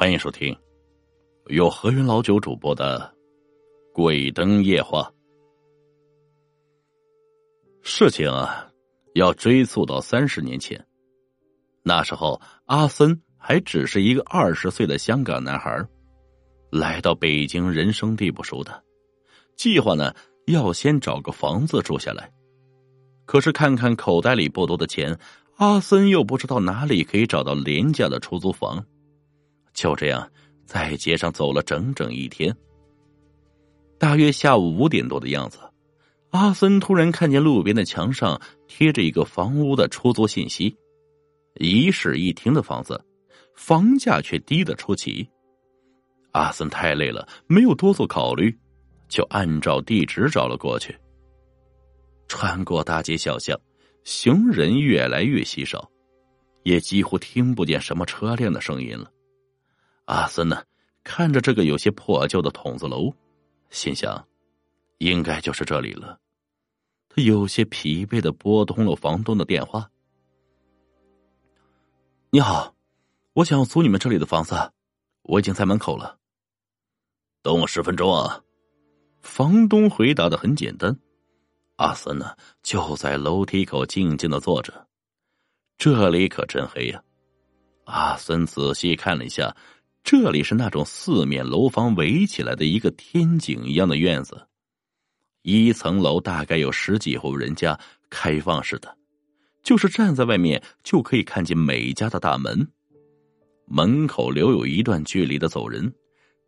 欢迎收听由何云老九主播的《鬼灯夜话》。事情啊，要追溯到三十年前，那时候阿森还只是一个二十岁的香港男孩，来到北京，人生地不熟的，计划呢要先找个房子住下来。可是看看口袋里不多的钱，阿森又不知道哪里可以找到廉价的出租房。就这样，在街上走了整整一天。大约下午五点多的样子，阿森突然看见路边的墙上贴着一个房屋的出租信息，一室一厅的房子，房价却低得出奇。阿森太累了，没有多做考虑，就按照地址找了过去。穿过大街小巷，行人越来越稀少，也几乎听不见什么车辆的声音了。阿森呢，看着这个有些破旧的筒子楼，心想，应该就是这里了。他有些疲惫的拨通了房东的电话：“你好，我想租你们这里的房子，我已经在门口了。”等我十分钟啊！房东回答的很简单。阿森呢，就在楼梯口静静的坐着。这里可真黑呀！阿森仔细看了一下。这里是那种四面楼房围起来的一个天井一样的院子，一层楼大概有十几户人家，开放式的，就是站在外面就可以看见每家的大门。门口留有一段距离的走人，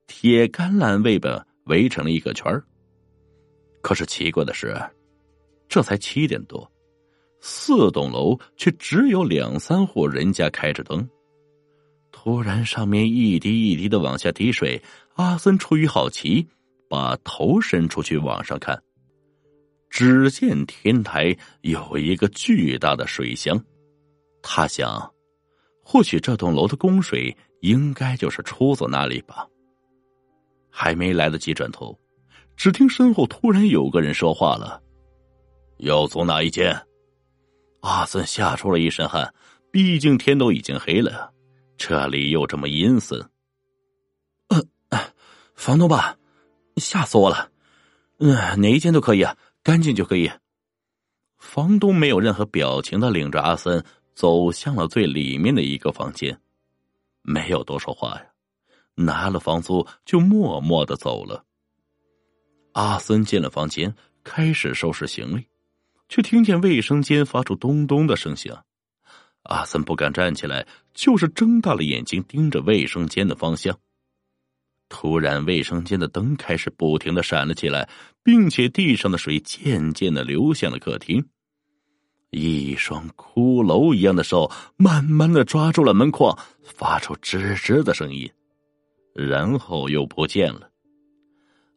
铁栅栏围的围成了一个圈可是奇怪的是，这才七点多，四栋楼却只有两三户人家开着灯。突然，上面一滴一滴的往下滴水。阿森出于好奇，把头伸出去往上看，只见天台有一个巨大的水箱。他想，或许这栋楼的供水应该就是出自那里吧。还没来得及转头，只听身后突然有个人说话了：“要走哪一间？”阿森吓出了一身汗，毕竟天都已经黑了。这里又这么阴森，呃，房东吧，吓死我了。嗯，哪一间都可以啊，干净就可以。房东没有任何表情的领着阿森走向了最里面的一个房间，没有多说话呀，拿了房租就默默的走了。阿森进了房间，开始收拾行李，却听见卫生间发出咚咚的声响。阿森不敢站起来，就是睁大了眼睛盯着卫生间的方向。突然，卫生间的灯开始不停的闪了起来，并且地上的水渐渐的流向了客厅。一双骷髅一样的手慢慢的抓住了门框，发出吱吱的声音，然后又不见了。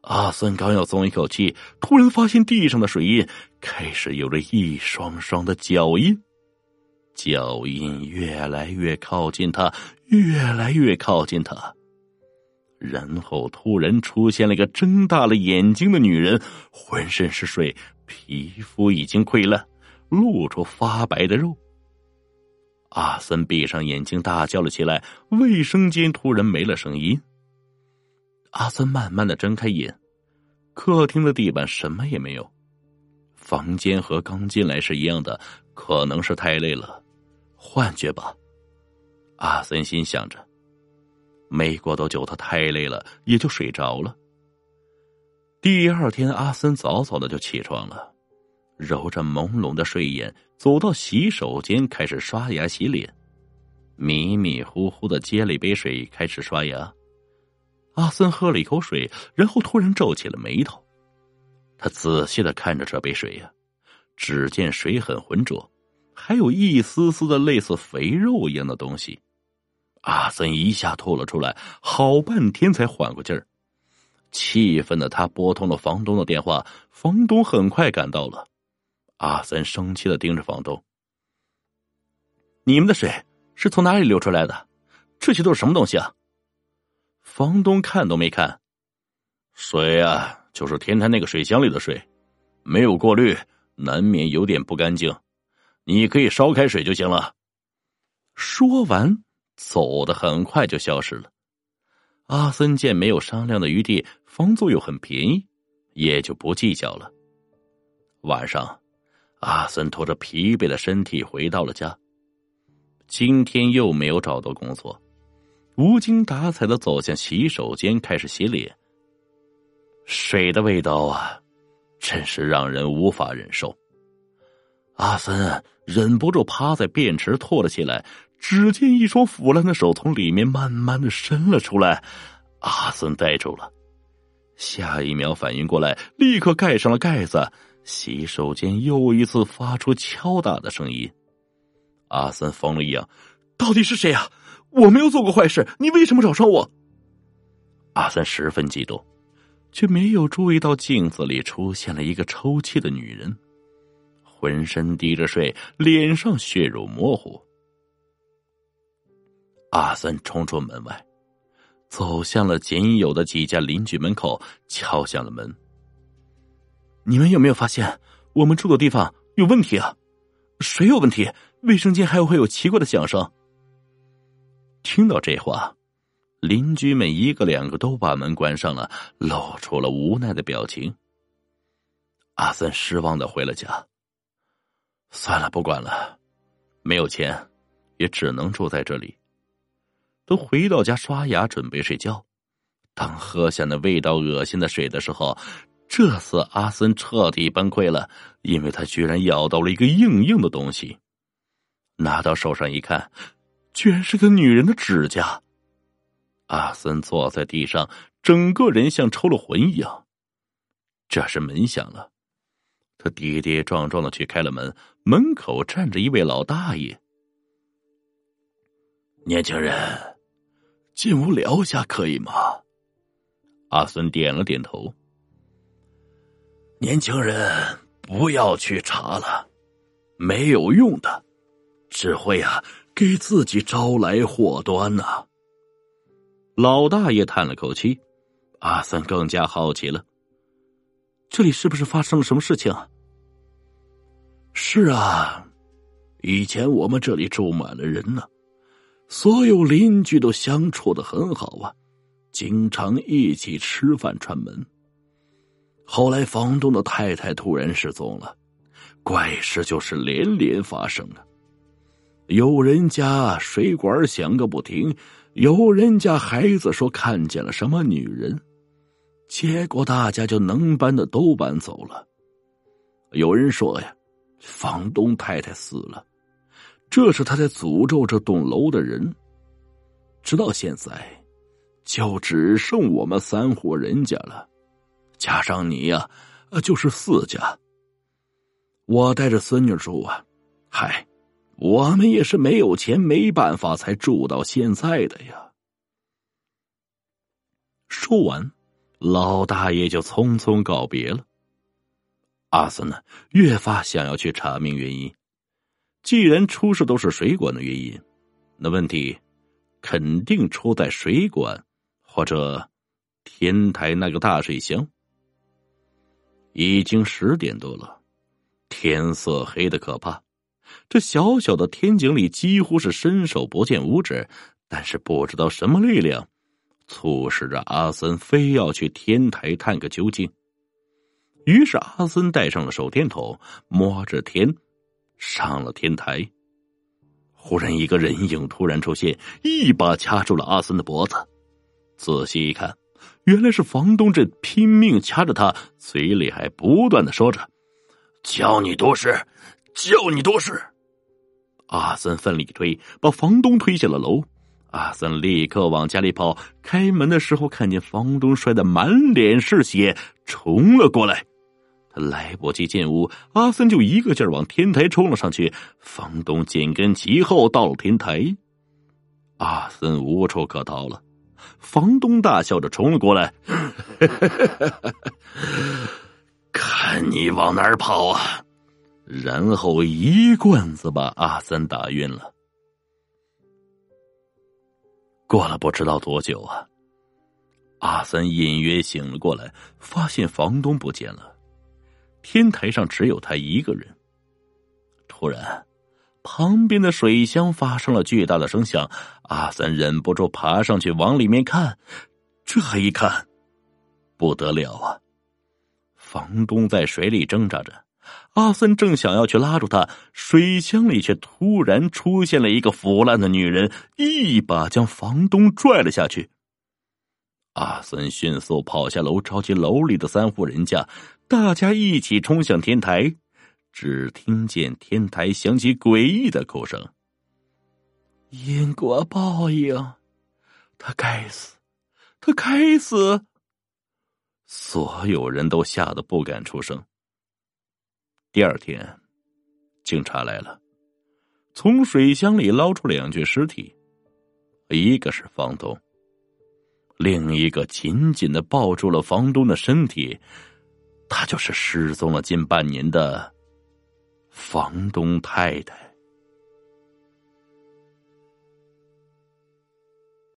阿森刚要松一口气，突然发现地上的水印开始有着一双双的脚印。脚印越来越靠近他，越来越靠近他，然后突然出现了一个睁大了眼睛的女人，浑身是水，皮肤已经溃烂，露出发白的肉。阿森闭上眼睛，大叫了起来。卫生间突然没了声音。阿森慢慢的睁开眼，客厅的地板什么也没有，房间和刚进来是一样的，可能是太累了。幻觉吧，阿森心想着。没过多久，他太累了，也就睡着了。第二天，阿森早早的就起床了，揉着朦胧的睡眼，走到洗手间开始刷牙洗脸，迷迷糊糊的接了一杯水，开始刷牙。阿森喝了一口水，然后突然皱起了眉头，他仔细的看着这杯水呀，只见水很浑浊。还有一丝丝的类似肥肉一样的东西，阿森一下吐了出来，好半天才缓过劲儿。气愤的他拨通了房东的电话，房东很快赶到了。阿森生气的盯着房东：“你们的水是从哪里流出来的？这些都是什么东西啊？”房东看都没看：“水啊，就是天台那个水箱里的水，没有过滤，难免有点不干净。”你可以烧开水就行了。说完，走的很快就消失了。阿森见没有商量的余地，房租又很便宜，也就不计较了。晚上，阿森拖着疲惫的身体回到了家。今天又没有找到工作，无精打采的走向洗手间，开始洗脸。水的味道啊，真是让人无法忍受。阿森忍不住趴在便池吐了起来，只见一双腐烂的手从里面慢慢的伸了出来。阿森呆住了，下一秒反应过来，立刻盖上了盖子。洗手间又一次发出敲打的声音。阿森疯了一样，到底是谁啊？我没有做过坏事，你为什么找上我？阿森十分激动，却没有注意到镜子里出现了一个抽泣的女人。浑身滴着水，脸上血肉模糊。阿三冲出门外，走向了仅有的几家邻居门口，敲响了门。你们有没有发现我们住的地方有问题啊？水有问题，卫生间还会有奇怪的响声。听到这话，邻居们一个两个都把门关上了，露出了无奈的表情。阿森失望的回了家。算了，不管了，没有钱，也只能住在这里。都回到家刷牙，准备睡觉。当喝下那味道恶心的水的时候，这次阿森彻底崩溃了，因为他居然咬到了一个硬硬的东西。拿到手上一看，居然是个女人的指甲。阿森坐在地上，整个人像抽了魂一样。这时门响了。他跌跌撞撞的去开了门，门口站着一位老大爷。年轻人，进屋聊一下可以吗？阿孙点了点头。年轻人，不要去查了，没有用的，只会啊给自己招来祸端呐。老大爷叹了口气，阿森更加好奇了。这里是不是发生了什么事情？是啊，以前我们这里住满了人呢，所有邻居都相处的很好啊，经常一起吃饭串门。后来房东的太太突然失踪了，怪事就是连连发生了。有人家水管响个不停，有人家孩子说看见了什么女人。结果大家就能搬的都搬走了。有人说呀，房东太太死了，这是他在诅咒这栋楼的人。直到现在，就只剩我们三户人家了，加上你呀，就是四家。我带着孙女住啊，嗨，我们也是没有钱没办法才住到现在的呀。说完。老大爷就匆匆告别了。阿森呢，越发想要去查明原因。既然出事都是水管的原因，那问题肯定出在水管或者天台那个大水箱。已经十点多了，天色黑的可怕。这小小的天井里几乎是伸手不见五指，但是不知道什么力量。促使着阿森非要去天台探个究竟。于是阿森带上了手电筒，摸着天，上了天台。忽然，一个人影突然出现，一把掐住了阿森的脖子。仔细一看，原来是房东正拼命掐着他，嘴里还不断的说着：“叫你多事，叫你多事。”阿森奋力推，把房东推下了楼。阿森立刻往家里跑，开门的时候看见房东摔得满脸是血，冲了过来。来不及进屋，阿森就一个劲儿往天台冲了上去。房东紧跟其后到了天台，阿森无处可逃了。房东大笑着冲了过来：“ 看你往哪儿跑啊！”然后一棍子把阿森打晕了。过了不知道多久啊，阿三隐约醒了过来，发现房东不见了，天台上只有他一个人。突然，旁边的水箱发生了巨大的声响，阿三忍不住爬上去往里面看，这一看，不得了啊！房东在水里挣扎着，阿森正想要去拉住他，水箱里却突然出现了一个腐烂的女人，一把将房东拽了下去。阿森迅速跑下楼，抄起楼里的三户人家，大家一起冲向天台。只听见天台响起诡异的哭声：“因果报应，他该死，他该死！”所有人都吓得不敢出声。第二天，警察来了，从水箱里捞出两具尸体，一个是房东。另一个紧紧的抱住了房东的身体，他就是失踪了近半年的房东太太。